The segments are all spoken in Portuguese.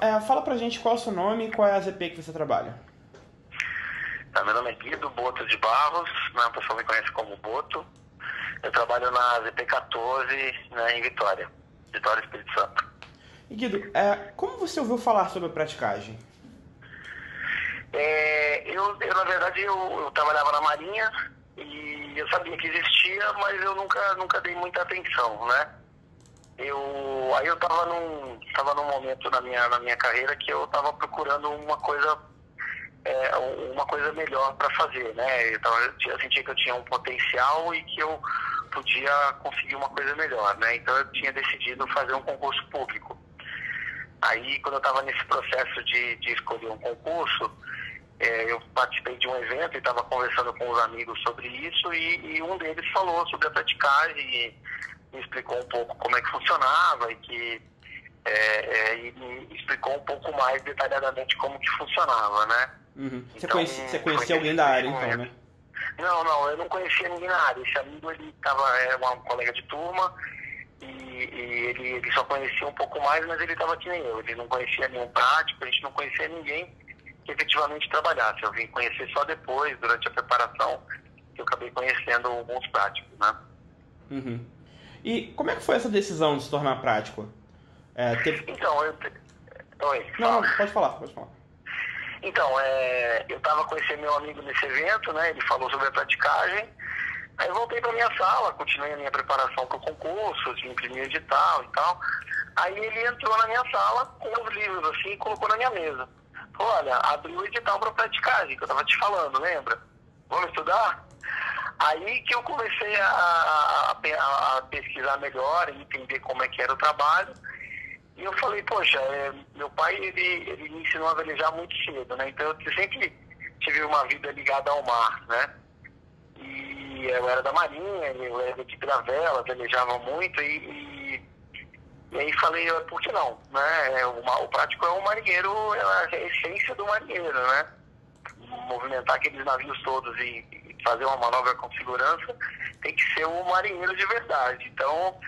É, fala pra gente qual é o seu nome e qual é a ZP que você trabalha. Tá, meu nome é Guido Boto de Barros, né, o pessoal me conhece como Boto. Eu trabalho na ZP14 né, em Vitória, Vitória Espírito Santo. E Guido, é, como você ouviu falar sobre a praticagem? É, eu, eu, na verdade, eu, eu, trabalhava na Marinha e eu sabia que existia, mas eu nunca, nunca dei muita atenção, né? Eu, aí eu estava num, tava num momento na minha, na minha carreira que eu estava procurando uma coisa é, uma coisa melhor para fazer, né? Eu, tava, eu sentia que eu tinha um potencial e que eu podia conseguir uma coisa melhor, né? Então eu tinha decidido fazer um concurso público. Aí, quando eu estava nesse processo de, de escolher um concurso, é, eu participei de um evento e estava conversando com os amigos sobre isso e, e, um deles falou sobre a praticagem e me explicou um pouco como é que funcionava e que é, é, e me explicou um pouco mais detalhadamente como que funcionava, né? Uhum. Você, então, conhecia, você conhecia alguém da área, então, né? Não, não, eu não conhecia ninguém na área. Esse amigo, ele tava, era um colega de turma e, e ele, ele, só conhecia um pouco mais, mas ele estava aqui nem eu. Ele não conhecia nenhum prático, a gente não conhecia ninguém que efetivamente trabalhasse. Eu vim conhecer só depois, durante a preparação, que eu acabei conhecendo alguns práticos, né? Uhum. E como é que foi essa decisão de se tornar prático? É, teve... Então, eu... Oi, não, não, pode falar, pode falar. Então, é, eu estava com esse meu amigo nesse evento, né? Ele falou sobre a praticagem. Aí voltei para minha sala, continuei a minha preparação para o concurso, assim, imprimi edital e tal. Aí ele entrou na minha sala com os livros assim e colocou na minha mesa. Falou, olha, abriu o edital para praticagem, que eu estava te falando, lembra? Vamos estudar? Aí que eu comecei a, a, a, pesquisar melhor entender como é que era o trabalho. E eu falei, poxa, é, meu pai ele, ele me ensinou a velejar muito cedo, né? Então eu sempre tive uma vida ligada ao mar, né? E eu era da marinha, eu era de gravela, velejava muito e, e, e, aí falei, por que não? Né? É, o, o prático é um marinheiro, é a essência do marinheiro, né? Movimentar aqueles navios todos e fazer uma manobra com segurança tem que ser um marinheiro de verdade. Então,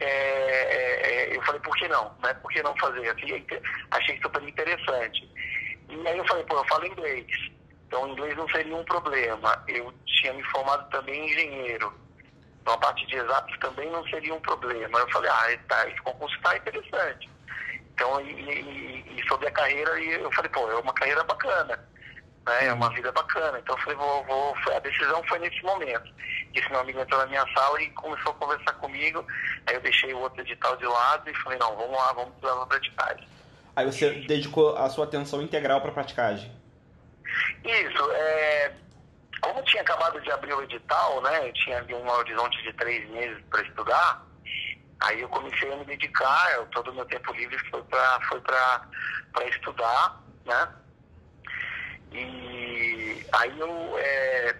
é, é, é, eu falei, por que não? Né? Por que não fazer? Achei, achei super interessante. E aí eu falei, pô, eu falo inglês. Então, inglês não seria um problema. Eu tinha me formado também engenheiro. Então, a parte de exatos também não seria um problema. Eu falei, ah, tá, esse concurso está interessante. Então, e, e, e, sobre a carreira, eu falei, pô, é uma carreira bacana. Né? É uma vida bacana. Então, eu falei, vou, vou, a decisão foi nesse momento esse meu amigo entrou na minha sala e começou a conversar comigo. Aí eu deixei o outro edital de lado e falei, não, vamos lá, vamos estudar a praticagem. Aí você dedicou a sua atenção integral para a praticagem? Isso, é, como tinha acabado de abrir o edital, né, eu tinha ali um horizonte de três meses para estudar, aí eu comecei a me dedicar, eu, todo o meu tempo livre foi para foi estudar, né, e aí eu é,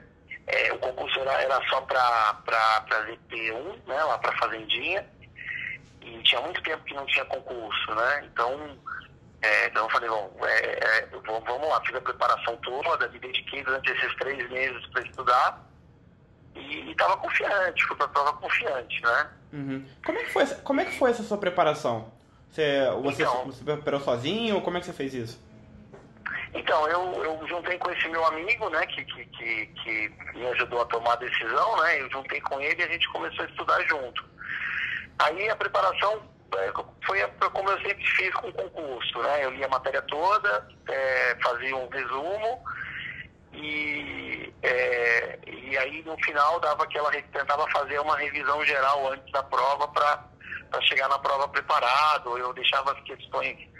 é, o concurso era, era só para ZP1, né, lá para Fazendinha, e tinha muito tempo que não tinha concurso, né? Então, é, então eu falei, bom, é, é, vamos lá, fiz a preparação toda, me dediquei durante esses três meses para estudar e estava confiante, fui para a prova confiante, né? Uhum. Como, é que foi, como é que foi essa sua preparação? Você, você, então, você preparou sozinho ou como é que você fez isso? Então, eu, eu juntei com esse meu amigo, né, que, que, que, que, me ajudou a tomar a decisão, né, eu juntei com ele e a gente começou a estudar junto. Aí a preparação é, foi como eu sempre fiz com o concurso, né, eu lia a matéria toda, é, fazia um resumo e, é, e aí no final dava aquela, tentava fazer uma revisão geral antes da prova para chegar na prova preparado, eu deixava as questões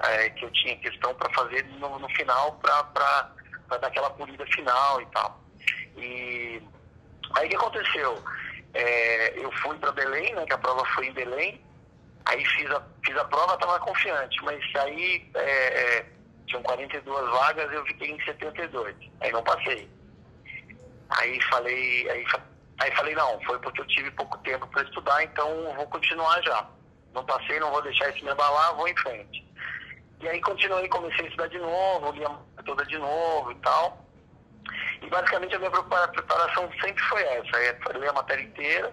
é, que eu tinha questão para fazer no, no final, para dar aquela polida final e tal. E aí o que aconteceu? É, eu fui para Belém, né, que a prova foi em Belém, aí fiz a, fiz a prova, estava confiante, mas aí é, é tinham 42 vagas, eu fiquei em 72, aí não passei. Aí falei, aí, aí falei, não, foi porque eu tive pouco tempo para estudar, então vou continuar já. Não passei, não vou deixar isso me abalar, vou em frente. E aí continuei, comecei a estudar de novo, lia toda de novo e tal. E basicamente a minha preparação sempre foi essa, é ler a matéria inteira,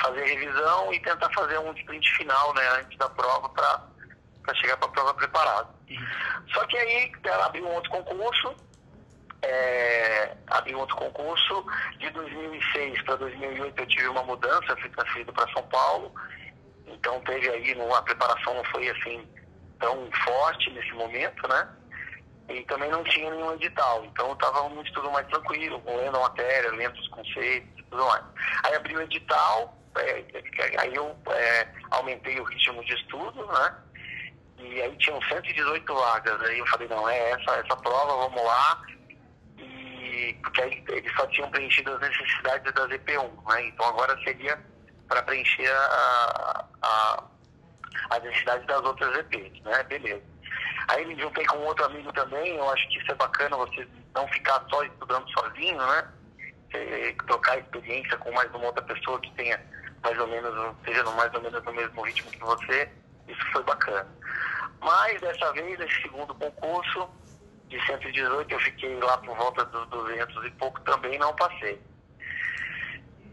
fazer revisão e tentar fazer um sprint final, né, antes da prova para chegar para a prova preparado. Uhum. Só que aí ela abriu um outro concurso, é, abriu outro concurso. De 2006 para 2008 eu tive uma mudança, fui transferido para São Paulo. Então teve aí, a preparação não foi assim tão forte nesse momento, né? E também não tinha nenhum edital. Então eu estava um estudo mais tranquilo, lendo a matéria, lendo os conceitos e tudo mais. Aí abri o edital, é, aí eu é, aumentei o ritmo de estudo, né? E aí tinham 118 vagas. Aí eu falei, não, é essa, essa prova, vamos lá. E porque aí eles só tinham preenchido as necessidades da ZP1, né? Então agora seria para preencher a, a, as necessidades das outras EPs, né? Beleza. Aí me juntei com outro amigo também, eu acho que isso é bacana, você não ficar só estudando sozinho, né? Você trocar experiência com mais uma outra pessoa que tenha mais ou menos, seja mais ou menos no mesmo ritmo que você, isso foi bacana. Mas dessa vez, nesse segundo concurso, de 118, eu fiquei lá por volta dos 200 e pouco, também não passei.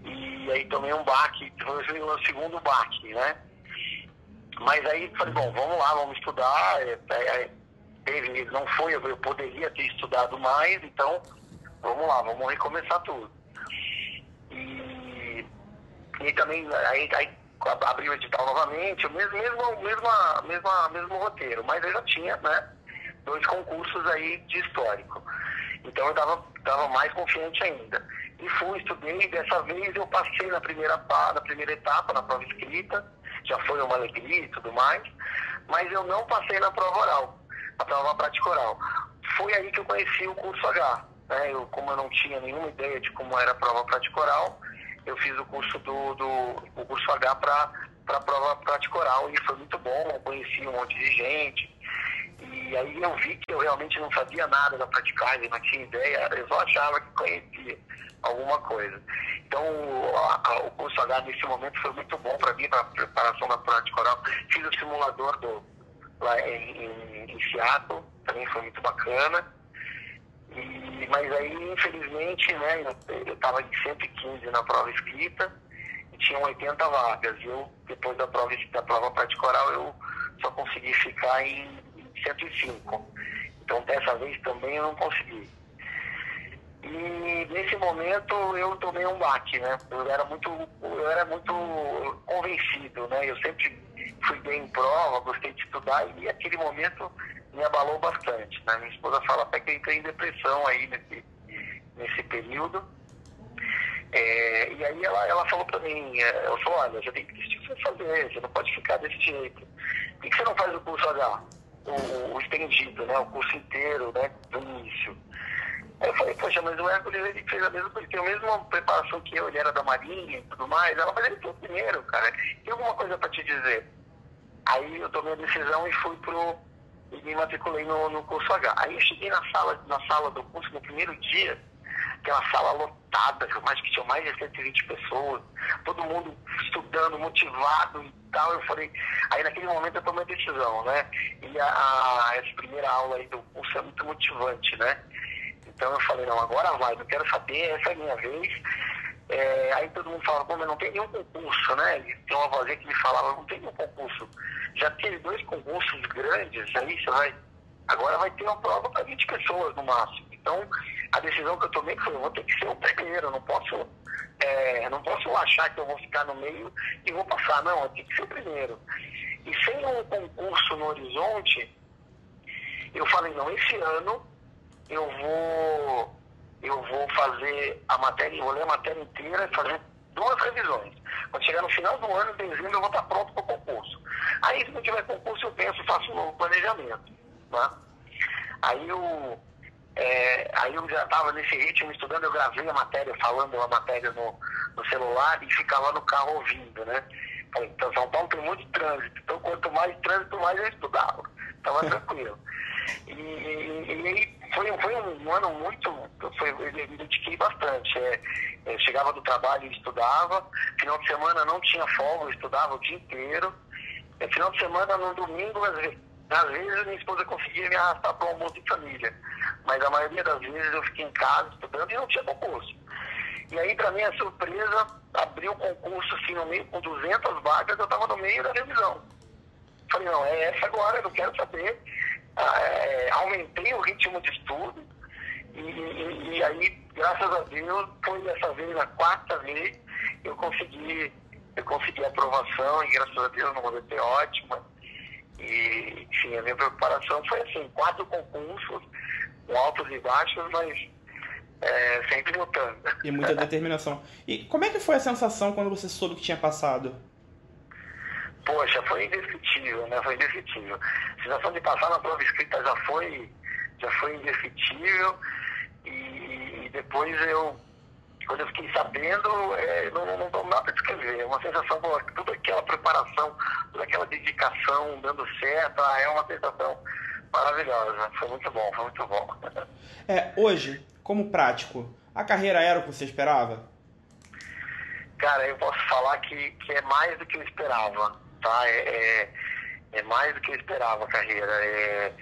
E aí tomei um baque, foi o segundo baque, né? Mas aí falei, bom, vamos lá, vamos estudar. É, é, teve, não foi, eu poderia ter estudado mais, então vamos lá, vamos recomeçar tudo. E, e também aí, aí abriu o edital novamente, o mesmo, mesmo, mesmo, mesmo, mesmo roteiro, mas eu já tinha, né, dois concursos aí de histórico. Então eu estava tava mais confiante ainda. E fui, estudei, dessa vez eu passei na primeira, na primeira etapa, na prova escrita, já foi uma alegria e tudo mais, mas eu não passei na prova oral, na prova prática oral. Foi aí que eu conheci o curso H. Né? Eu, como eu não tinha nenhuma ideia de como era a prova prática oral, eu fiz o curso do, do o curso H para a prova prática oral e foi muito bom, eu conheci um monte de gente. E aí eu vi que eu realmente não sabia nada da praticagem, não tinha ideia, eu só achava que conhecia alguma coisa. Então, a, a, o curso H nesse momento foi muito bom para mim, para a preparação da prática oral. Fiz o simulador do, lá em, em, em Seattle, também foi muito bacana. E, mas aí, infelizmente, né, eu estava em 115 na prova escrita e tinham 80 vagas. Eu, depois da prova, da prova prática oral, eu só consegui ficar em 105. Então, dessa vez também eu não consegui. E nesse momento eu tomei um baque, né? Eu era muito, eu era muito convencido, né? Eu sempre fui bem em prova, gostei de estudar e aquele momento me abalou bastante. Né? Minha esposa fala até que eu entrei em depressão aí nesse, nesse período. É, e aí ela, ela falou para mim, é, eu falou, olha, você tem que decidir o que você fazer, você não pode ficar desse jeito. Por que você não faz o curso H? O, o estendido, né? O curso inteiro, né? Do início. Aí eu falei, poxa, mas o Hércules ele fez a mesma coisa, tem a mesma preparação que eu, ele era da Marinha e tudo mais. Ela, mas ele o primeiro, cara. Tem alguma coisa para te dizer? Aí eu tomei a decisão e fui pro. e me matriculei no, no curso H. Aí eu cheguei na sala, na sala do curso no primeiro dia, aquela sala lotada, que eu acho que tinha mais de 120 pessoas, todo mundo estudando, motivado e tal. Eu falei, aí naquele momento eu tomei a decisão, né? E a, a essa primeira aula aí do curso é muito motivante, né? Então eu falei, não, agora vai, não quero saber, essa é a minha vez. É, aí todo mundo fala, pô, mas não tem nenhum concurso, né? E tem uma vozinha que me falava, não tem nenhum concurso. Já teve dois concursos grandes, aí você vai. Agora vai ter uma prova para 20 pessoas no máximo. Então, a decisão que eu tomei foi, eu vou ter que ser o primeiro, eu não posso, é, não posso achar que eu vou ficar no meio e vou passar, não, eu tenho que ser o primeiro. E sem um concurso no horizonte, eu falei, não, esse ano eu vou eu vou fazer a matéria, vou ler a matéria inteira e fazer duas revisões. Quando chegar no final do ano, em dezembro, eu vou estar pronto para o concurso. Aí, se não tiver concurso, eu penso, faço um novo planejamento. Né? Aí eu, é, aí eu já estava nesse ritmo estudando, eu gravei a matéria, falando a matéria no, no celular e ficava no carro ouvindo, né? Falei, então São Paulo tem muito trânsito, então quanto mais trânsito, mais eu estudava. Estava tranquilo. E, e, e foi, foi um ano muito, foi, eu me dediquei bastante. É, é, chegava do trabalho e estudava, final de semana não tinha folga, eu estudava o dia inteiro. É, final de semana, no domingo, às vezes, às vezes minha esposa conseguia me arrastar para o almoço de família. Mas a maioria das vezes eu fiquei em casa estudando e não tinha concurso. E aí, para minha surpresa, abriu o concurso assim no meio, com 200 vagas, eu estava no meio da revisão. Falei, não, é essa agora, eu não quero saber. É, aumentei o ritmo de estudo e, e, e, aí, graças a Deus, foi dessa vez, a quarta vez, eu consegui, eu consegui aprovação e graças a Deus não ter ótima. E, enfim, a minha preparação foi assim, quatro concursos, com altos e baixos, mas é, sempre lutando. E muita determinação. E como é que foi a sensação quando você soube que tinha passado? Poxa, foi indescritível, né? Foi indescritível. A sensação de passar na prova escrita já foi, já foi indescritível. E, e depois eu, quando eu fiquei sabendo, é, não, não, não nada para descrever. É uma sensação boa. Toda aquela preparação, toda aquela dedicação dando certo, ah, é uma sensação maravilhosa. Foi muito bom, foi muito bom. É, hoje, como prático, a carreira era o que você esperava? Cara, eu posso falar que, que é mais do que eu esperava tá? É, é, é mais do que eu esperava a carreira. É,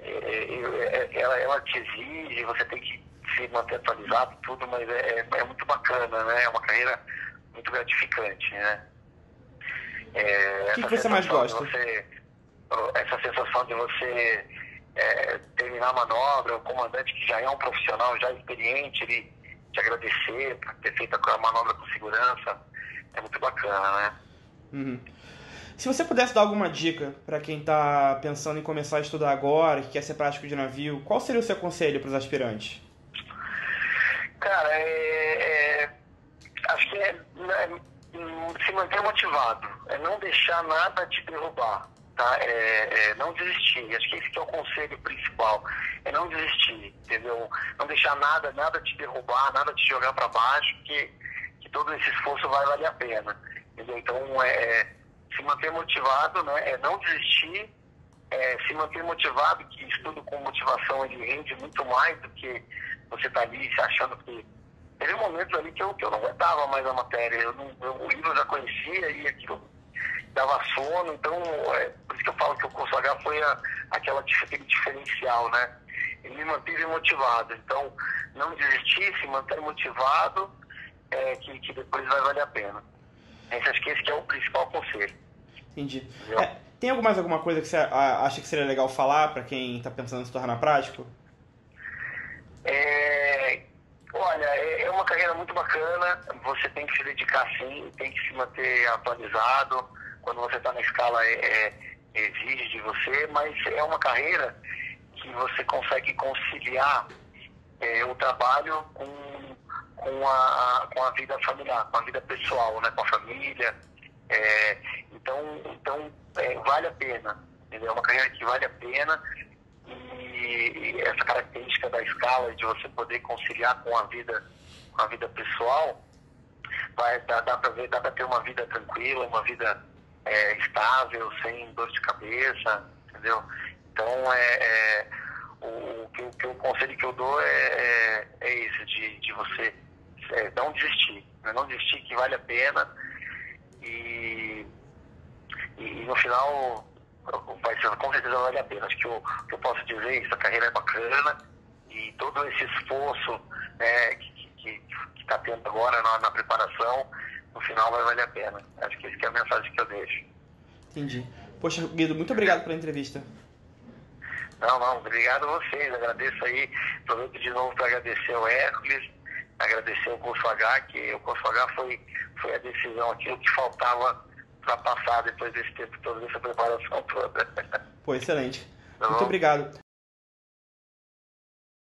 é, é, ela, ela te exige, você tem que se manter atualizado, tudo, mas é, é, muito bacana, né? É uma carreira muito gratificante, né? o que, que você mais gosta? Você, essa sensação de você terminar a manobra, o comandante que já é um profissional, já experiente, ele te agradecer por ter feito a manobra com segurança, é muito bacana, né? Uhum. Se você pudesse dar alguma dica para quem está pensando em começar a estudar agora, que quer ser prático de navio, qual seria o seu conselho para os aspirantes? Cara, é, é, acho que é, é, se manter motivado, é não deixar nada te derrubar, tá? É, é, não desistir. Acho que esse que é o conselho principal, é não desistir, entendeu? Não deixar nada, nada te derrubar, nada te jogar para baixo, que, que todo esse esforço vai valer a pena, entendeu? Então é se manter motivado, né? É não desistir, é, se manter motivado, que estudo com motivação ele rende muito mais do que você tá ali se achando que. Teve momentos ali que eu, que eu não aguentava mais a matéria, eu não, eu, o livro eu já conhecia e aquilo dava sono, então é, por isso que eu falo que o curso H foi a, aquela, aquele diferencial, né? Ele me manteve motivado, então não desistir, se manter motivado, é, que, que depois vai valer a pena. Esse, acho que esse que é o principal conselho. Entendi. É, tem mais alguma coisa que você acha que seria legal falar para quem está pensando em se tornar prático? É, olha, é, é uma carreira muito bacana. Você tem que se dedicar sim, tem que se manter atualizado. Quando você está na escala, é, é, exige de você, mas é uma carreira que você consegue conciliar é, o trabalho com com a, com a vida familiar, com a vida pessoal, né, com a família. É, então, então é, vale a pena, entendeu? É uma carreira que vale a pena e, e essa característica da escala de você poder conciliar com a vida, com a vida pessoal, vai, dá, dá para ter uma vida tranquila, uma vida é, estável, sem dor de cabeça, entendeu? Então, é, é o, o, que, o, conselho que eu dou é, é, é esse, de, de você é, não desistir. Né? Não desistir que vale a pena e, e, no final vai ser, com certeza vale a pena. Acho que o que eu posso dizer isso, a carreira é bacana e todo esse esforço né, que está tendo agora na, na, preparação, no final vai valer a pena. Acho que essa é a mensagem que eu deixo. Entendi. Poxa, Guido, muito obrigado pela entrevista. Não, não, obrigado a vocês. Agradeço aí, aproveito de novo para agradecer ao Hércules agradecer o curso H, que o curso H foi, foi a decisão, aquilo que faltava para passar depois desse tempo todo, dessa preparação toda. Pô, excelente. Tá Muito obrigado.